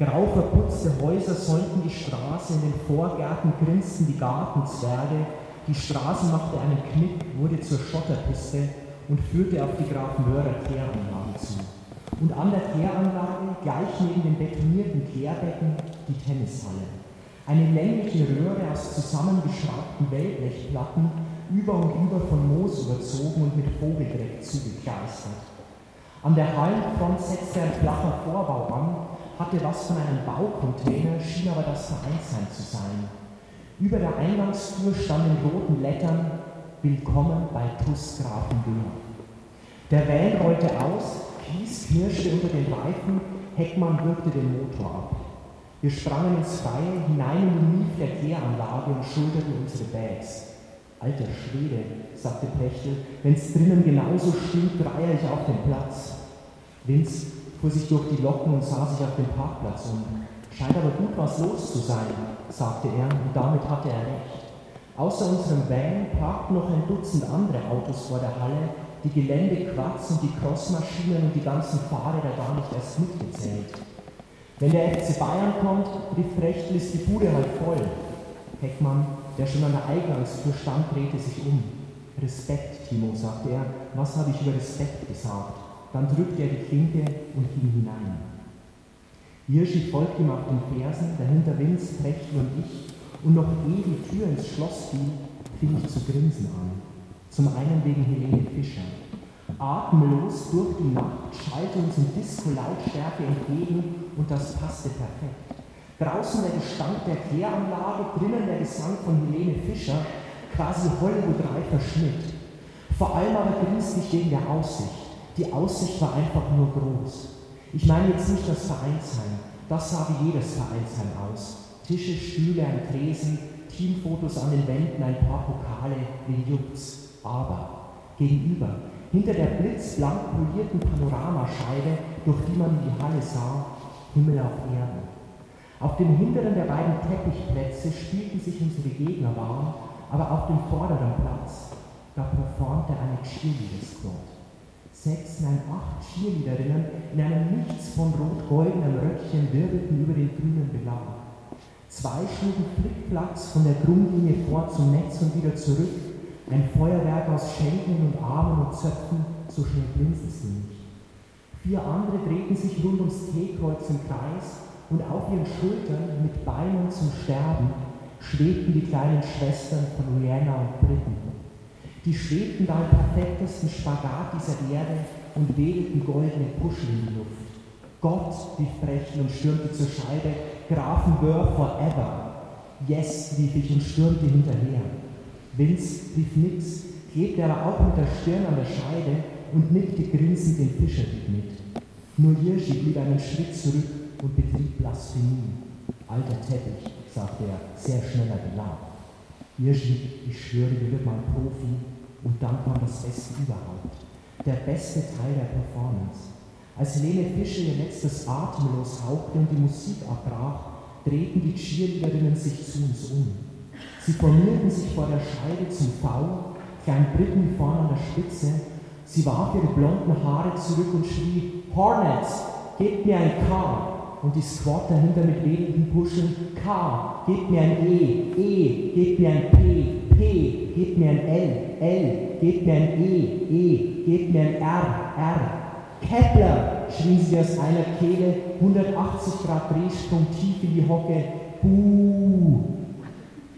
Grau verputzte Häuser säumten die Straße, in den Vorgärten grinsten die Gartenzwerge, die Straße machte einen Knick, wurde zur Schotterpiste und führte auf die Grafenwörer Kläranlage zu. Und an der Kläranlage, gleich neben den betonierten Klärbecken, die Tennishalle. Eine längliche Röhre aus zusammengeschraubten Wellblechplatten, über und über von Moos überzogen und mit Vogeldreck zugekleistert. An der Hallenfront setzte ein flacher Vorbau an, hatte was von einem Baucontainer, schien aber das Vereinsheim zu sein. Über der Eingangstür stand in roten Lettern Willkommen bei TUS Grafenbühr. Der Van rollte aus, Kies knirschte unter den Reifen, Heckmann wirkte den Motor ab. Wir sprangen ins Freie hinein in die Mief der und schulterten unsere Bags. Alter Schwede, sagte Pechtel, wenn's drinnen genauso stinkt, reihe ich auf den Platz. Vince fuhr sich durch die Locken und sah sich auf den Parkplatz um. Scheint aber gut was los zu sein, sagte er, und damit hatte er recht. Außer unserem Van parkten noch ein Dutzend andere Autos vor der Halle, die Geländequads und die Crossmaschinen und die ganzen Fahrräder gar nicht erst mitgezählt. Wenn der FC Bayern kommt, rief Brechtel, ist die Bude halt voll. Heckmann der schon an der Eingangstür stand, drehte sich um. Respekt, Timo, sagte er. Was habe ich über Respekt gesagt? Dann drückte er die Klinke und ging hinein. Hirschi folgte ihm auf den Fersen, dahinter Vince, Prechtl und ich, und noch ehe die Tür ins Schloss fiel, fing ich zu grinsen an. Zum einen wegen Helene Fischer. Atemlos durch die Nacht schallte uns in Disco-Lautstärke entgegen und das passte perfekt. Draußen der Gestank der Kläranlage, drinnen der Gesang von Helene Fischer, quasi Hollywood reifer Schnitt. Vor allem aber genießt nicht wegen der Aussicht. Die Aussicht war einfach nur groß. Ich meine jetzt nicht das Vereinsheim, das sah wie jedes Vereinsheim aus. Tische, Stühle, ein Tresen, Teamfotos an den Wänden, ein paar Pokale, den juckt's. Aber gegenüber, hinter der blitzblank polierten Panoramascheibe, durch die man in die Halle sah, Himmel auf Erden. Auf dem hinteren der beiden Teppichplätze spielten sich unsere Gegner warm, aber auf dem vorderen Platz, da performte eine Cheerleader-Squad. Sechs, nein, acht Cheerleaderinnen in einem nichts von rot-goldenem Röckchen wirbelten über den grünen Belag. Zwei schlugen Flickflacks von der Grundlinie vor zum Netz und wieder zurück, ein Feuerwerk aus Schenkeln und Armen und Zöpfen, so schnell blinzte sie nicht. Vier andere drehten sich rund ums T-Kreuz im Kreis und auf ihren Schultern mit Beinen zum Sterben schwebten die kleinen Schwestern von Rihanna und Britten. Die schwebten da im perfektesten Spagat dieser Erde und wedelten goldene Puschel in die Luft. Gott, rief Brechen und stürmte zur Scheibe, Grafenwör forever. Yes, rief ich und stürmte hinterher. Vince rief nix, klebte aber auch mit der Stirn an der Scheide und nickte grinsend den Fischerdieb mit. Nur Hirschi blieb einen Schritt zurück und betrieb Blasphemie. Alter Teppich, sagte er, sehr schneller gelacht. Hirschi, ich schwöre, du wird mal Profi und dann kam das Beste überhaupt. Der beste Teil der Performance. Als Helene Fischer ihr letztes Atemlos hauchte und die Musik abbrach, drehten die Cheerleaderinnen sich zu uns um. Sie formierten sich vor der Scheide zum V, Klein Britten vorn an der Spitze. Sie warf ihre blonden Haare zurück und schrie, Hornets, gebt mir ein K und die Squad dahinter mit wenigen Puschen. K, gebt mir ein E, E, gebt mir ein P, P, gebt mir ein L, L, gebt mir ein E, E, gebt mir ein R, R. Kepler, schrien sie aus einer Kehle, 180 Grad Drehsprung tief in die Hocke. Buh!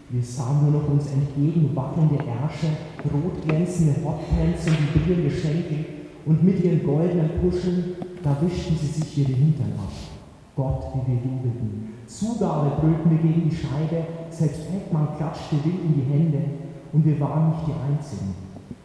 Wir sahen nur noch uns entgegen wackelnde Ärsche, rot glänzende Hotpants und vibrierende Schenkel und mit ihren goldenen Puscheln, da wischten sie sich ihre Hintern ab. Gott, wie wir jubelten. Zugabe brüllten wir gegen die Scheibe, selbst Heckmann klatschte wild in die Hände und wir waren nicht die Einzigen.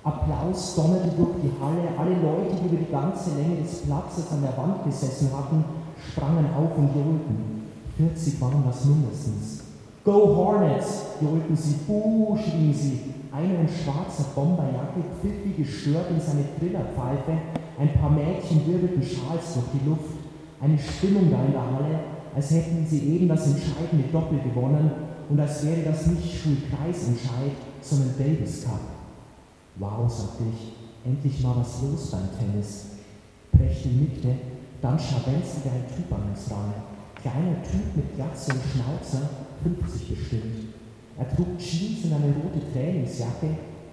Applaus donnerte durch die Halle, alle Leute, die über die ganze Länge des Platzes an der Wand gesessen hatten, sprangen auf und johlten. 40 waren das mindestens. Go Hornets, johlten sie, buh, schrien sie. Einer in schwarzer Bomberjacke, pfiffig gestört in seine Trillerpfeife, ein paar Mädchen wirbelten Schals durch die Luft eine Stimmung da in der Halle, als hätten sie eben das entscheidende Doppel gewonnen und als wäre das nicht Schulkreisentscheid, sondern Davis Cup. Wow, sagte ich, endlich mal was los beim Tennis. Prechtel nickte, dann scharwenzelte ein Typ an uns ran. Kleiner Typ mit Glatze und Schnauzer, 50 bestimmt. Er trug Jeans und eine rote Trainingsjacke,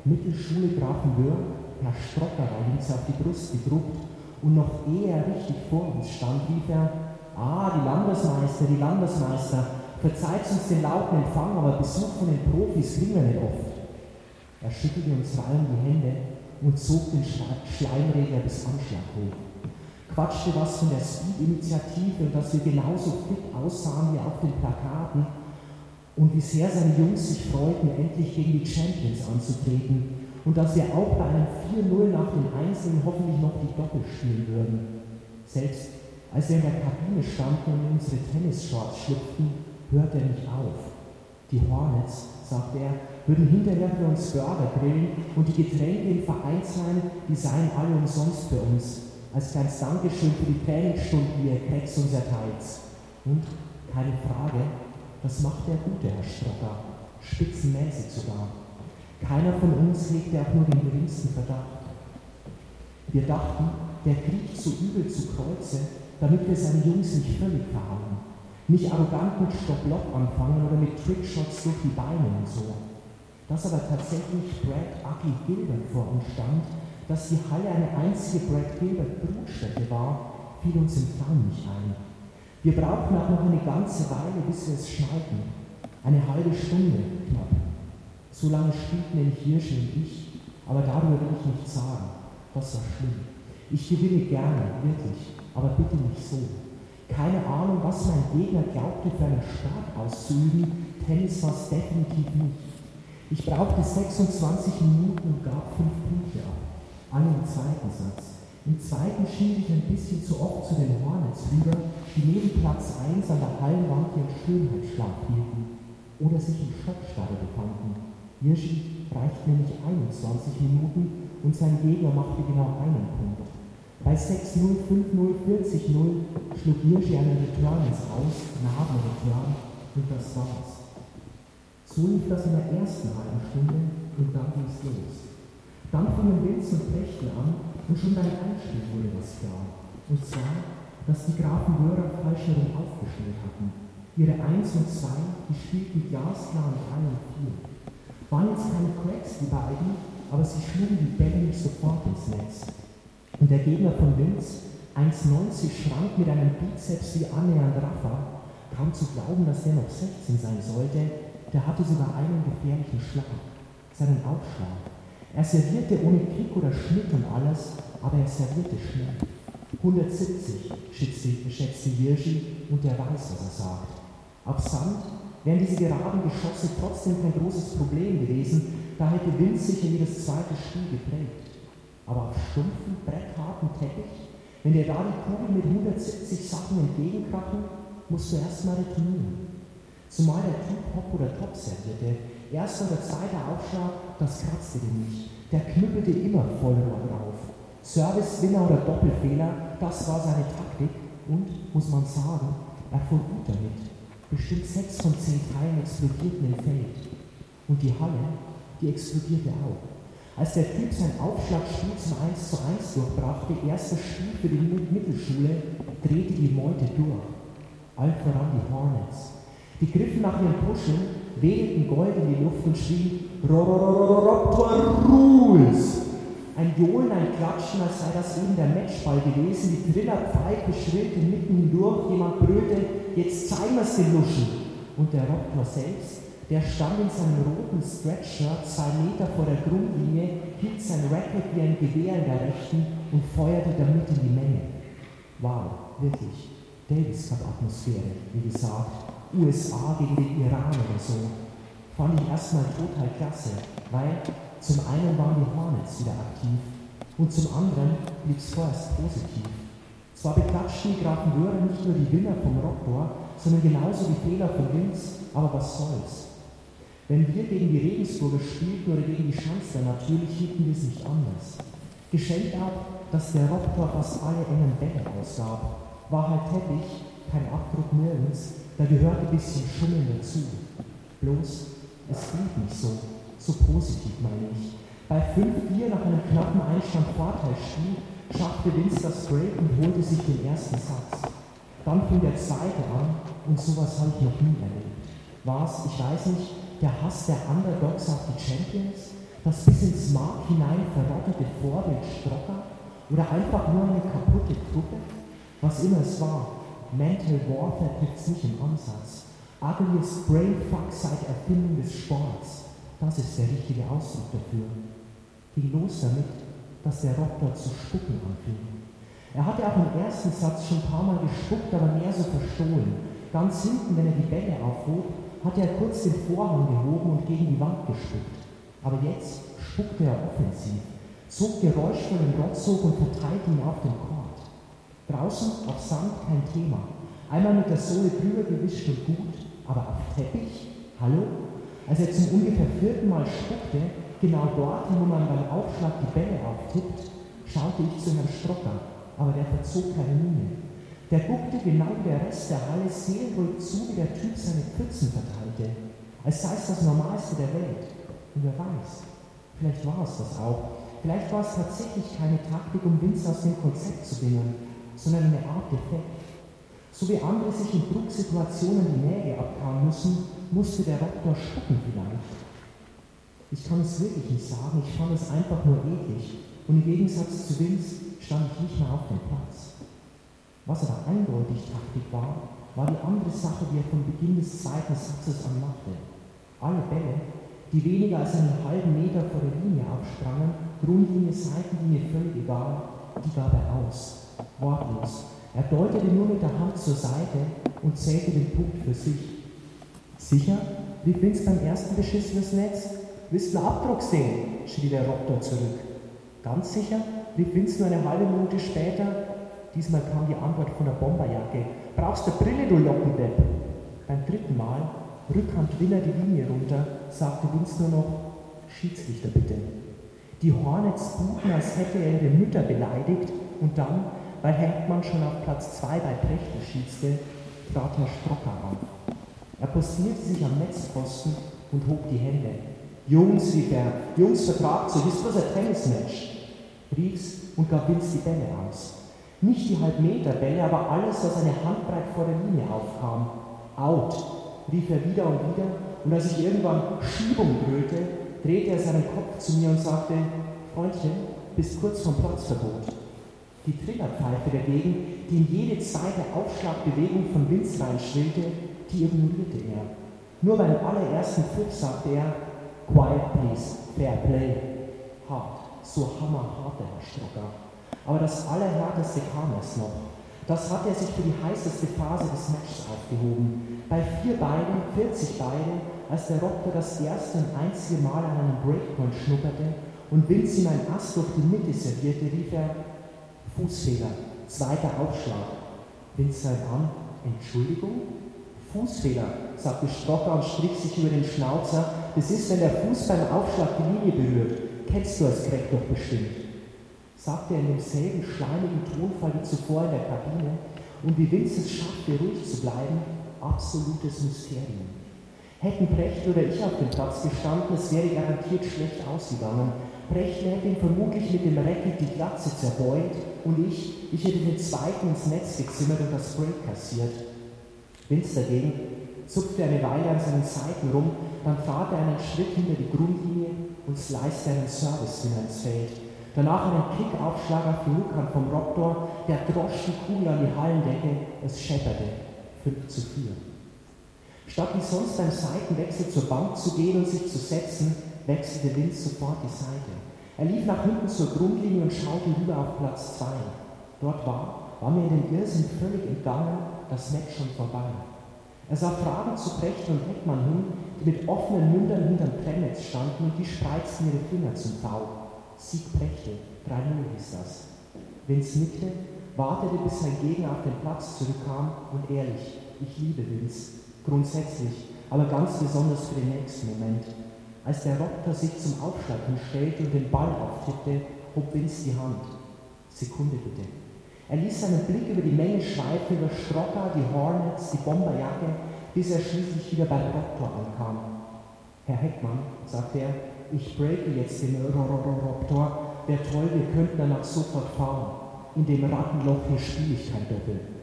Mittelschule Grafenwörth, Herr Strocker war links auf die Brust gedruckt und noch ehe er richtig vor uns stand, rief er, ah, die Landesmeister, die Landesmeister, verzeiht uns den lauten Empfang, aber Besuch von den Profis kriegen wir nicht oft. Er schüttelte uns allen die Hände und zog den Schleimregler bis Anschlag hoch. Quatschte was von der Speed-Initiative und dass wir genauso fit aussahen wie auf den Plakaten und wie sehr seine Jungs sich freuten, endlich gegen die Champions anzutreten und dass wir auch bei einem 4-0 nach dem Einzelnen hoffentlich noch die Doppel spielen würden. Selbst als wir in der Kabine standen und in unsere Tennisshorts schlüpften, hörte er nicht auf. Die Hornets, sagte er, würden hinterher für uns Burger grillen und die Getränke im Vereinsheim, die seien alle umsonst für uns. Als kleines Dankeschön für die Trainingsstunden, die ihr Keks uns erteilt. Und, keine Frage, das macht der gute Herr Strocker, spitzenmäßig sogar. Keiner von uns hegte auch nur den geringsten Verdacht. Wir dachten, der kriecht so übel zu Kreuze, damit wir seine Jungs nicht völlig verhauen. Nicht arrogant mit Stopp-Lock anfangen oder mit Trickshots durch die Beine und so. Dass aber tatsächlich Brad Ugly Gilbert vor uns stand, dass die Halle eine einzige Brad Gilbert Brutstätte war, fiel uns im Traum nicht ein. Wir brauchten auch noch eine ganze Weile, bis wir es schnallten. Eine halbe Stunde knapp. So lange spielten nämlich Hirsche und ich, aber darüber will ich nichts sagen. Das war schlimm. Ich gewinne gerne, wirklich, aber bitte nicht so. Keine Ahnung, was mein Gegner glaubte, für einen Sport auszuüben. Tennis war es definitiv nicht. Ich brauchte 26 Minuten und gab 5 Punkte ab. Alle im zweiten Satz. Im zweiten schied ich ein bisschen zu oft zu den Hornets rüber, die neben Platz 1 an der Hallenwand ihren Schönheitsschlag hielten oder sich im Schockstarre befanden. Hirschi reichte nämlich 21 Minuten und sein Gegner machte genau einen Punkt. Bei 6-0, 5-0, 40-0 schlug Hirschi einen Return ins Aus, Narbenreturn und das war's. So lief das in der ersten halben Stunde und dann ging's los. Dann fingen Wilz und Prechten an und schon beim Einstieg wurde das klar. Und zwar, dass die Grafen Wörer falsch herum aufgestellt hatten. Ihre 1 und 2, die spielten glasklar und 3 und 4 waren jetzt keine Cracks, die beiden, aber sie schlugen die Bälle nicht sofort ins Netz. Und der Gegner von Linz, 1,90 schrank mit einem Bizeps wie annähernd Rafa, kaum zu glauben, dass der noch 16 sein sollte, der hatte sogar einen gefährlichen Schlag, seinen Aufschlag. Er servierte ohne Kick oder Schnitt und alles, aber er servierte schnell. 170 schätzte, Hirschi und der weiß, was er sagt. Auf Sand wären diese geraden Geschosse trotzdem kein großes Problem gewesen, da hätte Wind sicher jedes zweite Spiel geprägt. Aber auf stumpfen, brettharten Teppich, wenn dir da die Kugel mit 170 Sachen entgegenkrachen, musst du erstmal retournieren. Zumal der Typ Hop oder Top servierte. Erster oder zweiter Aufschlag, das kratzte dir nicht. Der knüppelte immer voll drauf. Service-Winner oder Doppelfehler, das war seine Taktik und, muss man sagen, er fuhr gut damit. Bestimmt sechs von zehn Teilen explodierten im Feld. Und die Halle, die explodierte auch. Als der Typ sein Aufschlagspiel zum 1 zu 1 durchbrachte, erstes Spiel für die Mittelschule, drehte die Meute durch. Allen voran die Hornets. Die griffen nach ihren Puschen, wedelten Gold in die Luft und schrien Raptor Rules! Ein Johlen, ein Klatschen, als sei das eben der Matchball gewesen. Die Trillerpfeife schrillte mitten hindurch, jemand brüllte, jetzt zeigen wir's den Luschen. Und der Raptor selbst, der stand in seinem roten Stretch-Shirt zwei Meter vor der Grundlinie, hielt sein Racket wie ein Gewehr in der rechten und feuerte damit in die Menge. Wow, wirklich. Davis Cup Atmosphäre, wie gesagt. USA gegen den Iran oder so. Fand ich erstmal total klasse, weil zum einen waren die Hornets wieder aktiv und zum anderen blieb es vorerst positiv. Zwar beklatschten die Grafen Grafenwöhrer nicht nur die Winner vom Rocktor, sondern genauso die Fehler von Linz, aber was soll's. Wenn wir gegen die Regensburger spielten oder gegen die Schanzler, natürlich hielten wir es nicht anders. Geschenkt ab, dass der Rocktor fast alle engen Bälle ausgab. War halt Teppich, kein Abdruck nirgends, da gehörte ein bisschen Schummeln dazu. Bloß, es blieb nicht so so positiv meine ich. Bei 5-4 nach einem knappen Einstand Vorteilsspiel schaffte Vince das Break und holte sich den ersten Satz. Dann fing der zweite an und sowas habe ich noch nie erlebt. Was, ich weiß nicht, der Hass der Underdogs auf die Champions? Das bis ins Mark hinein verrottete Vorbild Strocker? Oder einfach nur eine kaputte Truppe? Was immer es war, Mental Warfare trifft es nicht im Ansatz. Ugliest Brainfuck seit Erfindung des Sports. Das ist der richtige Ausdruck dafür. Ging los damit, dass der Rock zu spucken anfing. Er hatte auch im ersten Satz schon ein paar Mal gespuckt, aber mehr so verstohlen. Ganz hinten, wenn er die Bälle aufhob, hatte er kurz den Vorhang gehoben und gegen die Wand gespuckt. Aber jetzt spuckte er offensiv, zog geräuschvoll den Rotzog und verteilte ihn auf dem Court. Draußen auf Sand kein Thema. Einmal mit der Sohle drüber gewischt und gut, aber auf Teppich? Hallo? Als er zum ungefähr vierten Mal spuckte, genau dort, wo man beim Aufschlag die Bälle auftippt, schaute ich zu Herrn Strocker aber der verzog keine Miene. Der guckte genau wie der Rest der Halle seelenruhig zu, wie der Typ seine Pfützen verteilte, als sei es das Normalste der Welt. Und wer weiß, vielleicht war es das auch. Vielleicht war es tatsächlich keine Taktik, um Vince aus dem Konzept zu bringen, sondern eine Art Defekt. So wie andere sich in Drucksituationen die Nägel abkauen müssen, musste der Doktor spucken vielleicht. Ich kann es wirklich nicht sagen, ich fand es einfach nur eklig. Und im Gegensatz zu Vince stand ich nicht mehr auf dem Platz. Was aber eindeutig Taktik war, war die andere Sache, die er von Beginn des zweiten Satzes an machte. Alle Bälle, die weniger als einen halben Meter vor der Linie aufsprangen, Grundlinie, Seitenlinie, völlig egal, die gab er aus. Wortlos. Er deutete nur mit der Hand zur Seite und zählte den Punkt für sich. Sicher? rief Vince beim ersten Beschiss fürs Netz. Willst du Abdruck sehen? schrie der Raptor zurück. Ganz sicher? rief Vince nur eine halbe Minute später. Diesmal kam die Antwort von der Bomberjacke. Brauchst du Brille, du Lockendepp? Beim dritten Mal, Rückhand Winner die Linie runter, sagte Vince nur noch, Schiedsrichter bitte. Die Hornets buchen, als hätte er ihre Mütter beleidigt und dann, weil Heckmann schon auf Platz 2 bei Prechte schießte, trat Herr Strocker auf. Er postierte sich am Netzposten und hob die Hände. Jungs, rief er, Jungs, vertragt sich, ist bloß ein Tennismatch rief's und gab Vince die Bälle aus. Nicht die Halbmeterbälle, aber alles, was eine Handbreit vor der Linie aufkam. Out, rief er wieder und wieder, und als ich irgendwann Schiebung brüllte, drehte er seinen Kopf zu mir und sagte, Freundchen, bist kurz vom Platzverbot. Die Trillerpfeife dagegen, die in jede zweite Aufschlagbewegung von Vince reinschwillte, die ignorierte er. Nur beim allerersten Pfiff sagte er, Quiet please, fair play, hart so hammerhart, der Herr Strocker. Aber das Allerhärteste kam es noch. Das hat er sich für die heißeste Phase des Matches aufgehoben. Bei vier Beinen, 40 Beine, als der Rocker das erste und einzige Mal an einem Breakpoint schnupperte und Vince ihm ein Ass durch die Mitte servierte, rief er Fußfehler, zweiter Aufschlag. Vince sei an, Entschuldigung? Fußfehler, sagte Strocker und strich sich über den Schnauzer. Das ist, wenn der Fuß beim Aufschlag die Linie berührt kennst du als Craig doch bestimmt, sagte er in demselben schleimigen Tonfall wie zuvor in der Kabine und wie Vince es schaffte, ruhig zu bleiben, absolutes Mysterium. Hätten Brecht oder ich auf dem Platz gestanden, es wäre garantiert schlecht ausgegangen. Brecht hätte ihn vermutlich mit dem Racket die Glatze zerbeult und ich, ich hätte den zweiten ins Netz gezimmert und das Break kassiert. Vince dagegen zupfte eine Weile an seinen Seiten rum, dann trat er einen Schritt hinter die Grundlinie und sliced einen Service ins Feld. Danach einen Kickaufschlag auf die Rückhand vom Raptor, der drosch die Kugel an die Hallendecke, es schepperte. 5 zu 4. Statt wie sonst beim Seitenwechsel zur Bank zu gehen und sich zu setzen, wechselte Vince sofort die Seite. Er lief nach hinten zur Grundlinie und schaute rüber auf Platz 2. Dort war, war mir in den Irrsinn völlig entgangen, das Match schon vorbei. Er sah Fragen zu Brecht und Heckmann hin, die mit offenen Mündern hinterm Trennetz standen und die spreizten ihre Finger zum V. Sieg Brechte, 3-0 hieß das. Vince nickte, wartete, bis sein Gegner auf den Platz zurückkam und ehrlich, ich liebe Vince, grundsätzlich, aber ganz besonders für den nächsten Moment. Als der Rocker sich zum Aufschlag hinstellte und den Ball auftippte, hob Vince die Hand. Sekunde bitte. Er ließ seinen Blick über die Menge schweifen, über Strocker, die Hornets, die Bomberjacke, bis er schließlich wieder beim Raptor ankam. Herr Heckmann, sagte er, ich breake jetzt den Raptor. Wäre toll, wir könnten danach sofort fahren. In dem Rattenloch hier spiele ich kein Doppel.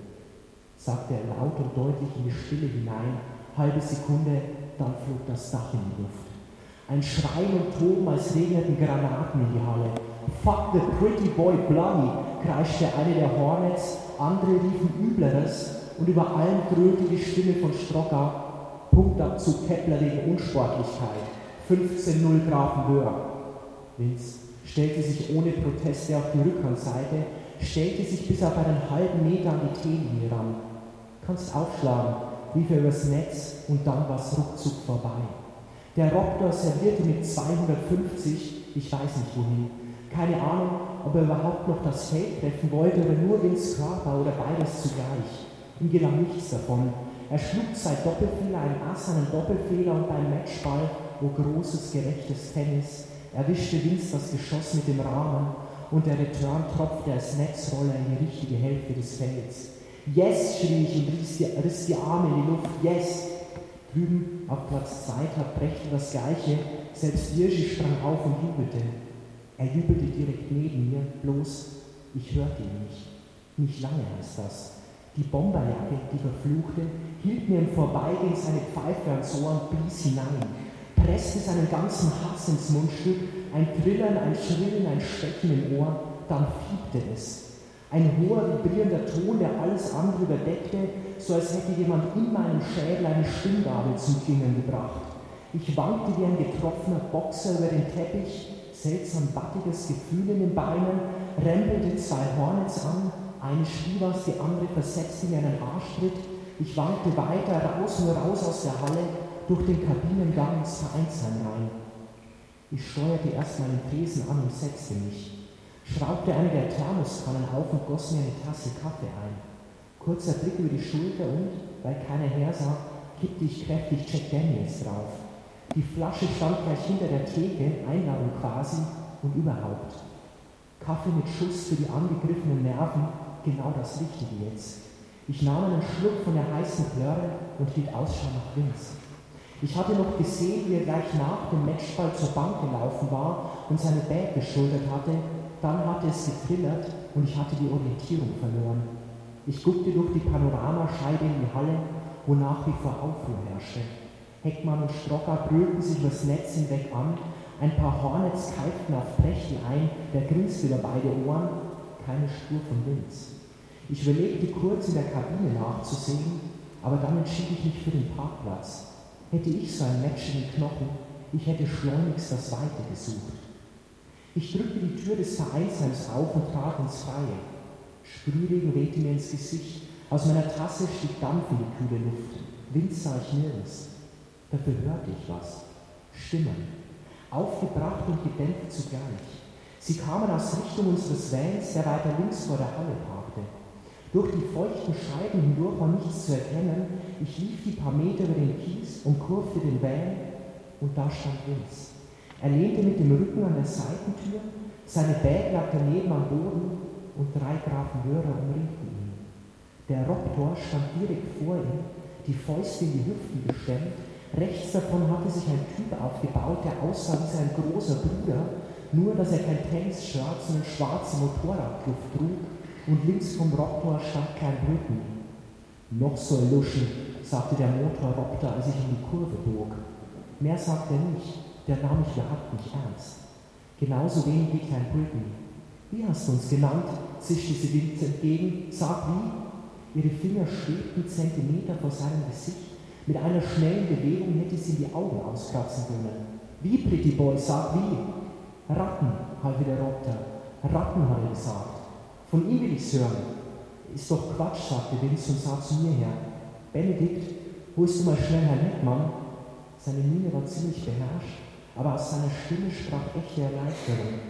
Sagte er laut und deutlich in die Stille hinein. Halbe Sekunde, dann flog das Dach in die Luft. Ein Schreien und Toben, als regneten Granaten in die Halle. Fuck the pretty boy bloody, kreischte eine der Hornets, andere riefen Übleres und über allem dröhnte die Stimme von Strocker. Punktabzug Kepler wegen Unsportlichkeit. 15-0 Grafenwöhr. Vince stellte sich ohne Proteste auf die Rückhandseite, stellte sich bis auf einen halben Meter an die T-Linie ran. Kannst aufschlagen, rief er übers Netz und dann war es ruckzuck vorbei. Der Raptor servierte mit 250, ich weiß nicht wohin. Keine Ahnung, ob er überhaupt noch das Feld treffen wollte oder nur Vince Körper oder beides zugleich. Ihm gelang nichts davon. Er schlug zwei Doppelfehler, einen Ass, einen Doppelfehler und beim Matchball, wo großes, gerechtes Tennis, erwischte Vince das Geschoss mit dem Rahmen und der Return tropfte als Netzroller in die richtige Hälfte des Felds. Yes, schrie ich und riss die, riss die Arme in die Luft. Yes! Drüben auf Platz 2 tat Brecht das Gleiche. Selbst Jirschi sprang auf und jubelte. Er jubelte direkt neben mir, bloß ich hörte ihn nicht. Nicht lange heißt das. Die Bomberjacke, die verfluchte, hielt mir im Vorbeigehen seine Pfeife ans Ohr und blies hinein, presste seinen ganzen Hass ins Mundstück, ein Trillern, ein Schrillen, ein Stecken im Ohr, dann fiebte es. Ein hoher, vibrierender Ton, der alles andere überdeckte, so als hätte jemand in meinem Schädel eine Stimmgabel zum Klingen gebracht. Ich wankte wie ein getroffener Boxer über den Teppich, seltsam battiges Gefühl in den Beinen, rempelte zwei Hornets an, eine schrie was, die andere versetzte mir einen Arschtritt. Ich wankte weiter, raus und raus aus der Halle, durch den Kabinengang ins Vereinsheim rein. Ich steuerte erst meinen Tresen an und setzte mich schraubte eine der Thermoskannen auf und goss mir eine Tasse Kaffee ein. Kurzer Blick über die Schulter und, weil keiner hersah, kippte ich kräftig Jack Daniels drauf. Die Flasche stand gleich hinter der Theke, Einladung quasi und überhaupt. Kaffee mit Schuss für die angegriffenen Nerven, genau das Richtige jetzt. Ich nahm einen Schluck von der heißen Plörre und hielt Ausschau nach Vince. Ich hatte noch gesehen, wie er gleich nach dem Matchball zur Bank gelaufen war und seine Bag geschultert hatte dann hatte es getrillert und ich hatte die Orientierung verloren. Ich guckte durch die Panoramascheibe in die Halle, wo nach wie vor Aufruhr herrschte. Heckmann und Strocker brüllten sich übers Netz hinweg an, ein paar Hornets keiften auf Brechtel ein, der grinste über beide Ohren, keine Spur von Winz. Ich überlegte kurz in der Kabine nachzusehen, aber dann entschied ich mich für den Parkplatz. Hätte ich so ein Match in den Knochen, ich hätte schleunigst das Weite gesucht. Ich drückte die Tür des Vereinsheims auf und trat ins Freie. Sprühregen wehte mir ins Gesicht. Aus meiner Tasse stieg Dampf in die kühle Luft. Wind sah ich nirgends. Dafür hörte ich was. Stimmen. Aufgebracht und gedämpft zugleich. Sie kamen aus Richtung unseres Vans, der weiter links vor der Halle parkte. Durch die feuchten Scheiben hindurch war nichts zu erkennen. Ich lief die paar Meter über den Kies und kurfte den Van und da stand Vince. Er lehnte mit dem Rücken an der Seitentür, seine Bag lag daneben am Boden und drei Grafen Hörer umringten ihn. Der Raptor stand direkt vor ihm, die Fäuste in die Hüften gestemmt. Rechts davon hatte sich ein Typ aufgebaut, der aussah wie sein großer Bruder, nur dass er kein Tennis-Shirt, sondern schwarze Motorradkluft trug und links vom Raptor stand kein Rücken. Noch so Luschen, sagte der Motorraptor, als ich in die Kurve bog. Mehr sagte er nicht der nahm mich überhaupt nicht ernst. Genauso wenig wie Klein Britain. Wie hast du uns genannt? zischte sie Vince entgegen. Sag wie? Ihre Finger schwebten Zentimeter vor seinem Gesicht. Mit einer schnellen Bewegung hätte sie die Augen auskratzen können. Wie, Pretty Boy, sag wie? Ratten, half der Rotter. Ratten, hat er gesagt. Von ihm will ich's hören. Ist doch Quatsch, sagte Vince und sah zu mir her. Benedikt, holst du mal schnell Herr Littmann? Seine Miene war ziemlich beherrscht aber aus seiner Stimme sprach echte Erleichterung.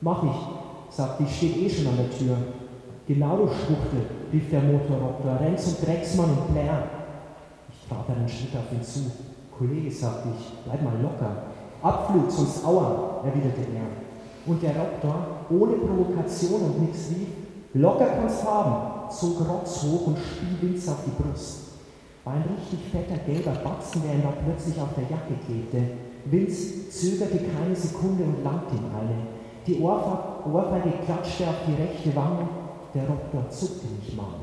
Mach ich, sagte ich, steht eh schon an der Tür. Genau, du Schwuchtel, rief der Motorroboter, Renz und Drecksmann und Blair. Ich trat einen Schritt auf ihn zu. Kollege, sagte ich, bleib mal locker. Abflug, sonst Aua, erwiderte er. Und der Raptor, ohne Provokation und nichts rief, locker kannst haben, zog Rotz hoch und spie Vince auf die Brust. War ein richtig fetter gelber Batzen, der ihm da plötzlich auf der Jacke klebte. Vince zögerte keine Sekunde und langte ihm eine. Die Ohrfeige klatschte auf die rechte Wange, der Doktor zuckte nicht mal.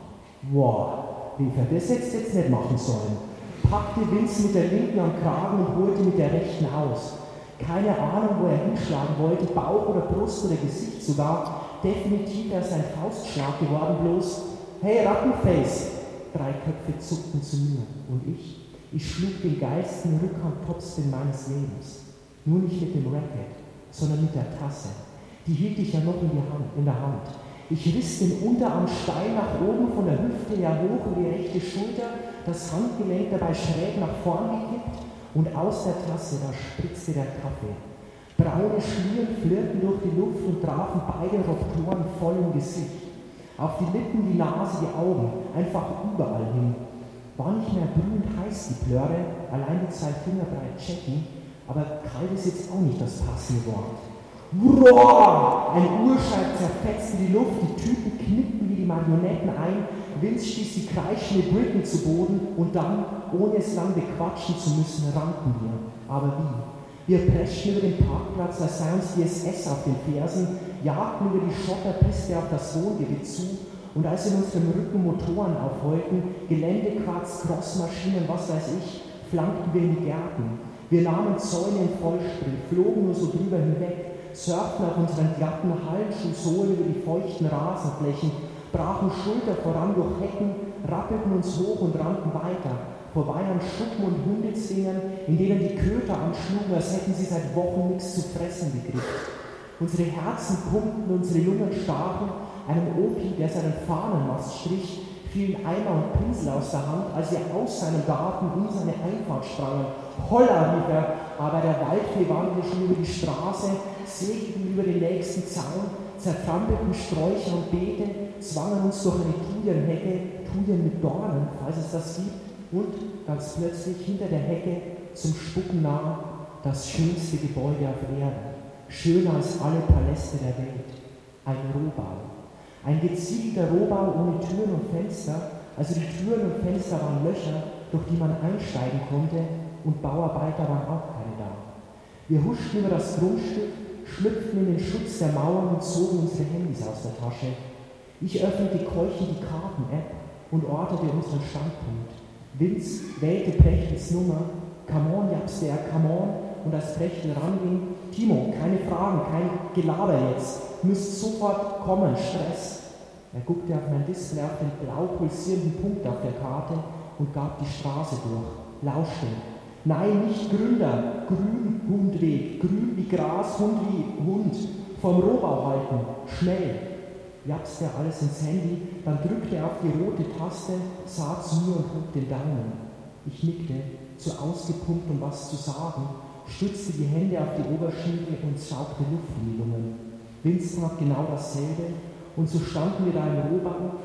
Wow, rief er, das hättest jetzt nicht machen sollen. Packte Vince mit der linken am Kragen und holte mit der rechten aus. Keine Ahnung, wo er hinschlagen wollte, Bauch oder Brust oder Gesicht sogar. Definitiv wäre es ein Faustschlag geworden, bloß, hey Rattenface! Drei Köpfe zuckten zu mir und ich, ich schlug den geilsten Rückhandtopspin meines Lebens. Nur nicht mit dem Racket, sondern mit der Tasse. Die hielt ich ja noch in, Hand, in der Hand. Ich riss den Unterarm steil nach oben von der Hüfte her hoch in die rechte Schulter, das Handgelenk dabei schräg nach vorn gekippt und aus der Tasse, da spritzte der Kaffee. Braune Schlieren flirrten durch die Luft und trafen beide Roktoren voll im Gesicht. Auf die Lippen, die Nase, die Augen, einfach überall hin. War nicht mehr brühend heiß die Plörre, allein die zwei Finger breit checken, aber kalt ist jetzt auch nicht das passende Wort. Roar! Ein Urschall zerfetzte die Luft, die Typen knickten wie die Marionetten ein, Vince stieß die kreischende Britten zu Boden und dann, ohne es lang bequatschen zu müssen, rannten wir. Aber wie? Wir preschten über den Parkplatz, als sei uns die SS auf den Fersen, jagten über die Schotterpiste auf das Wohngebiet zu und als in unserem Rücken Motoren aufheulten, Geländequarz, Crossmaschinen, was weiß ich, flankten wir in die Gärten. Wir nahmen Zäune in Vollsprint, flogen nur so drüber hinweg, surften auf unseren glatten Hallenschuhsohlen über die feuchten Rasenflächen, brachen Schulter voran durch Hecken, rappelten uns hoch und rannten weiter, vorbei an Schuppen und Hundezwingern, in denen die Köter anschlugen, als hätten sie seit Wochen nichts zu fressen gekriegt. Unsere Herzen pumpten, unsere Lungen stachen, einem Opi, der seinen Fahnenmast strich, fielen Eimer und Pinsel aus der Hand, als wir aus seinem Garten in seine Einfahrt sprangen. Holla, rief er, aber der Waldfee wandelte schon über die Straße, segelten über den nächsten Zaun, zertrampelten Sträucher und Beete, zwangen uns durch eine Thujenhecke, Thujen mit Dornen, falls es das gibt, und ganz plötzlich hinter der Hecke zum Spucken nah das schönste Gebäude auf Erden, schöner als alle Paläste der Welt, ein Rohbau. Ein geziegelter Rohbau ohne Türen und Fenster, also die Türen und Fenster waren Löcher, durch die man einsteigen konnte, und Bauarbeiter waren auch keine da. Wir huschten über das Grundstück, schlüpften in den Schutz der Mauern und zogen unsere Handys aus der Tasche. Ich öffnete keuchend die Karten-App und ortete unseren Standpunkt. Vince wählte Prechtels Nummer. Come on, japste er, come on. Und als Prechtel ranging, Timo, keine Fragen, kein Gelaber jetzt. Müsst sofort kommen, Stress. Er guckte auf mein Display auf den blau pulsierenden Punkt auf der Karte und gab die Straße durch. Lauschte. Nein, nicht Gründer, Grün, Hundweg, grün wie Gras, Hund wie Hund. Vom Rohbau halten, schnell. Japste alles ins Handy, dann drückte er auf die rote Taste, sah zu mir und hob den Daumen. Ich nickte, zu ausgepumpt, um was zu sagen, stützte die Hände auf die Oberschenkel und saugte Luftbewegungen. Vince tat genau dasselbe und so standen wir da im Rohbau,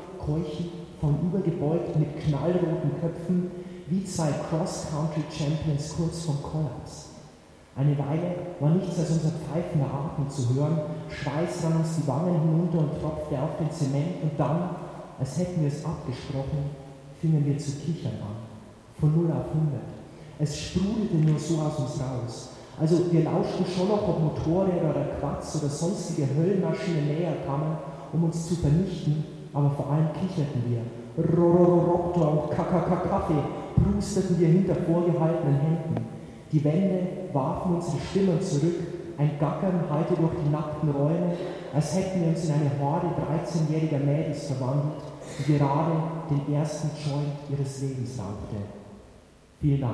von übergebeugt mit knallroten Köpfen, wie zwei Cross-Country-Champions kurz vom Kollaps. Eine Weile war nichts als unser pfeifender Atem zu hören, Schweiß rann uns die Wangen hinunter und tropfte auf den Zement und dann, als hätten wir es abgesprochen, fingen wir zu kichern an. Von 0 auf 100. Es sprudelte nur so aus uns raus. Also wir lauschten schon noch, ob Motorräder oder Quatsch oder sonstige Höllenmaschinen näher kamen, um uns zu vernichten, aber vor allem kicherten wir. Rorororoktor und Kakakakaffee prusteten wir hinter vorgehaltenen Händen. Die Wände warfen unsere Stimmen zurück, ein Gackern hallte durch die nackten Räume, als hätten wir uns in eine Horde 13-jähriger Mädels verwandelt, die gerade den ersten Joint ihres Lebens rauchte. 跌宕。